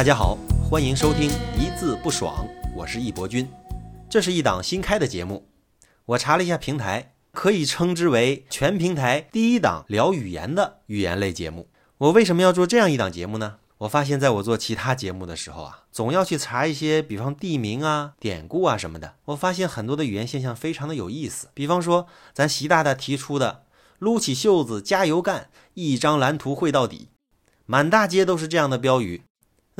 大家好，欢迎收听一字不爽，我是易博君。这是一档新开的节目，我查了一下平台，可以称之为全平台第一档聊语言的语言类节目。我为什么要做这样一档节目呢？我发现，在我做其他节目的时候啊，总要去查一些，比方地名啊、典故啊什么的。我发现很多的语言现象非常的有意思。比方说，咱习大大提出的“撸起袖子加油干，一张蓝图绘到底”，满大街都是这样的标语。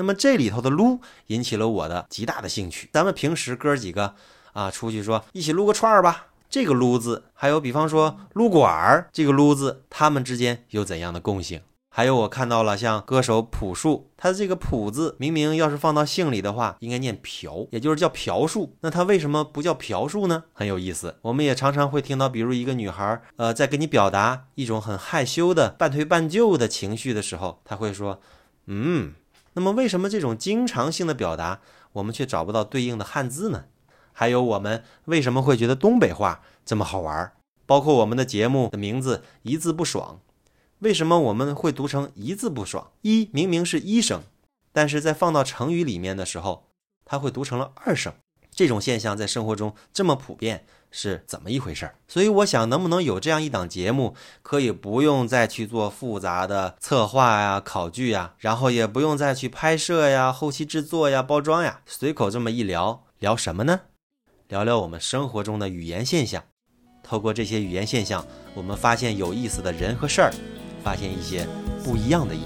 那么这里头的撸引起了我的极大的兴趣。咱们平时哥儿几个啊出去说一起撸个串儿吧，这个撸字，还有比方说撸管儿这个撸字，他们之间有怎样的共性？还有我看到了像歌手朴树，他的这个朴字明明要是放到姓里的话，应该念朴，也就是叫朴树。那他为什么不叫朴树呢？很有意思。我们也常常会听到，比如一个女孩儿，呃，在跟你表达一种很害羞的半推半就的情绪的时候，他会说，嗯。那么，为什么这种经常性的表达，我们却找不到对应的汉字呢？还有，我们为什么会觉得东北话这么好玩？包括我们的节目的名字“一字不爽”，为什么我们会读成“一字不爽”？一明明是一声，但是在放到成语里面的时候，它会读成了二声。这种现象在生活中这么普遍。是怎么一回事儿？所以我想，能不能有这样一档节目，可以不用再去做复杂的策划呀、考据呀，然后也不用再去拍摄呀、后期制作呀、包装呀，随口这么一聊聊什么呢？聊聊我们生活中的语言现象。透过这些语言现象，我们发现有意思的人和事儿，发现一些不一样的意义。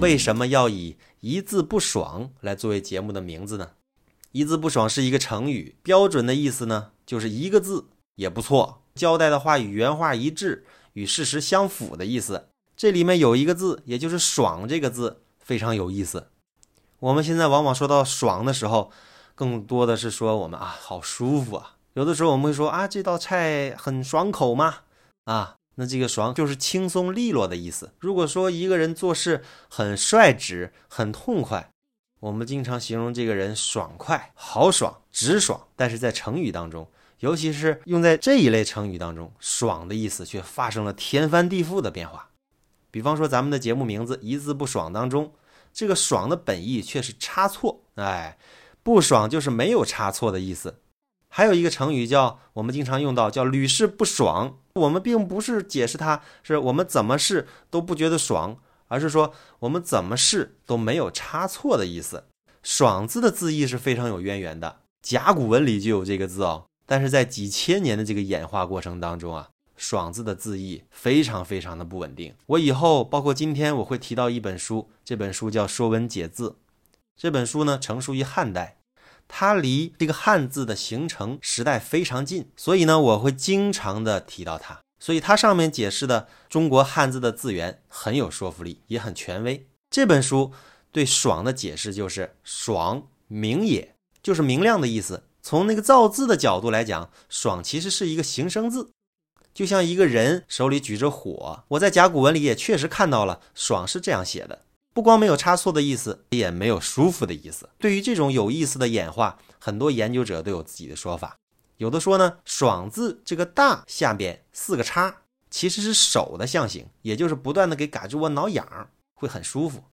为什么要以一字不爽来作为节目的名字呢？一字不爽是一个成语，标准的意思呢，就是一个字也不错，交代的话与原话一致，与事实相符的意思。这里面有一个字，也就是“爽”这个字，非常有意思。我们现在往往说到“爽”的时候，更多的是说我们啊，好舒服啊。有的时候我们会说啊，这道菜很爽口吗？啊，那这个“爽”就是轻松利落的意思。如果说一个人做事很率直、很痛快。我们经常形容这个人爽快、豪爽、直爽，但是在成语当中，尤其是用在这一类成语当中，“爽”的意思却发生了天翻地覆的变化。比方说，咱们的节目名字“一字不爽”当中，这个“爽”的本意却是差错，哎，不爽就是没有差错的意思。还有一个成语叫我们经常用到，叫屡试不爽。我们并不是解释它是我们怎么试都不觉得爽。而是说我们怎么试都没有差错的意思。爽字的字义是非常有渊源的，甲骨文里就有这个字哦。但是在几千年的这个演化过程当中啊，爽字的字义非常非常的不稳定。我以后包括今天我会提到一本书，这本书叫《说文解字》。这本书呢成书于汉代，它离这个汉字的形成时代非常近，所以呢我会经常的提到它。所以它上面解释的中国汉字的字源很有说服力，也很权威。这本书对“爽”的解释就是“爽明也”，就是明亮的意思。从那个造字的角度来讲，“爽”其实是一个形声字，就像一个人手里举着火。我在甲骨文里也确实看到了“爽”是这样写的，不光没有差错的意思，也没有舒服的意思。对于这种有意思的演化，很多研究者都有自己的说法。有的说呢，爽字这个大下边四个叉，其实是手的象形，也就是不断的给嘎吱窝挠痒，会很舒服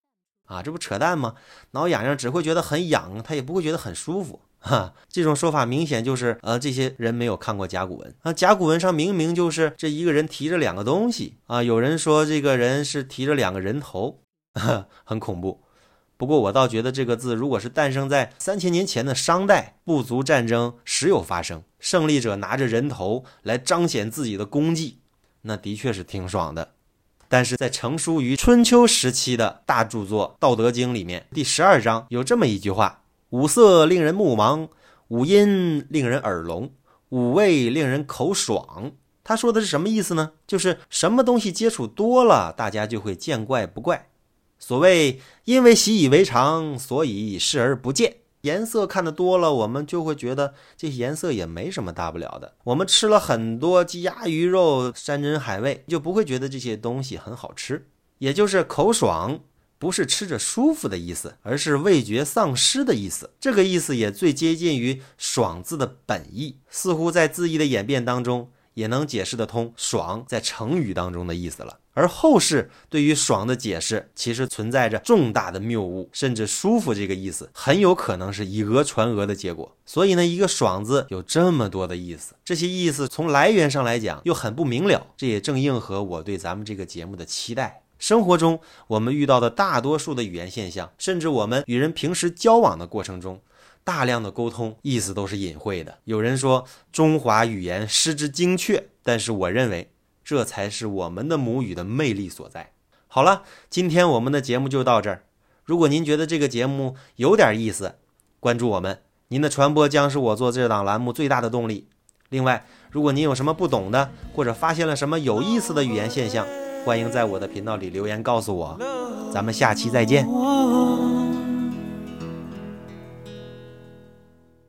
啊，这不扯淡吗？挠痒痒只会觉得很痒，他也不会觉得很舒服哈。这种说法明显就是呃，这些人没有看过甲骨文啊。甲骨文上明明就是这一个人提着两个东西啊，有人说这个人是提着两个人头，很恐怖。不过我倒觉得这个字，如果是诞生在三千年前的商代，部族战争时有发生，胜利者拿着人头来彰显自己的功绩，那的确是挺爽的。但是在成书于春秋时期的大著作《道德经》里面，第十二章有这么一句话：“五色令人目盲，五音令人耳聋，五味令人口爽。”他说的是什么意思呢？就是什么东西接触多了，大家就会见怪不怪。所谓因为习以为常，所以视而不见。颜色看得多了，我们就会觉得这颜色也没什么大不了的。我们吃了很多鸡鸭鱼肉、山珍海味，就不会觉得这些东西很好吃。也就是口爽，不是吃着舒服的意思，而是味觉丧失的意思。这个意思也最接近于“爽”字的本意，似乎在字义的演变当中，也能解释得通“爽”在成语当中的意思了。而后世对于“爽”的解释，其实存在着重大的谬误，甚至“舒服”这个意思很有可能是以讹传讹的结果。所以呢，一个“爽”字有这么多的意思，这些意思从来源上来讲又很不明了，这也正应和我对咱们这个节目的期待。生活中我们遇到的大多数的语言现象，甚至我们与人平时交往的过程中，大量的沟通意思都是隐晦的。有人说中华语言失之精确，但是我认为。这才是我们的母语的魅力所在。好了，今天我们的节目就到这儿。如果您觉得这个节目有点意思，关注我们，您的传播将是我做这档栏目最大的动力。另外，如果您有什么不懂的，或者发现了什么有意思的语言现象，欢迎在我的频道里留言告诉我。咱们下期再见。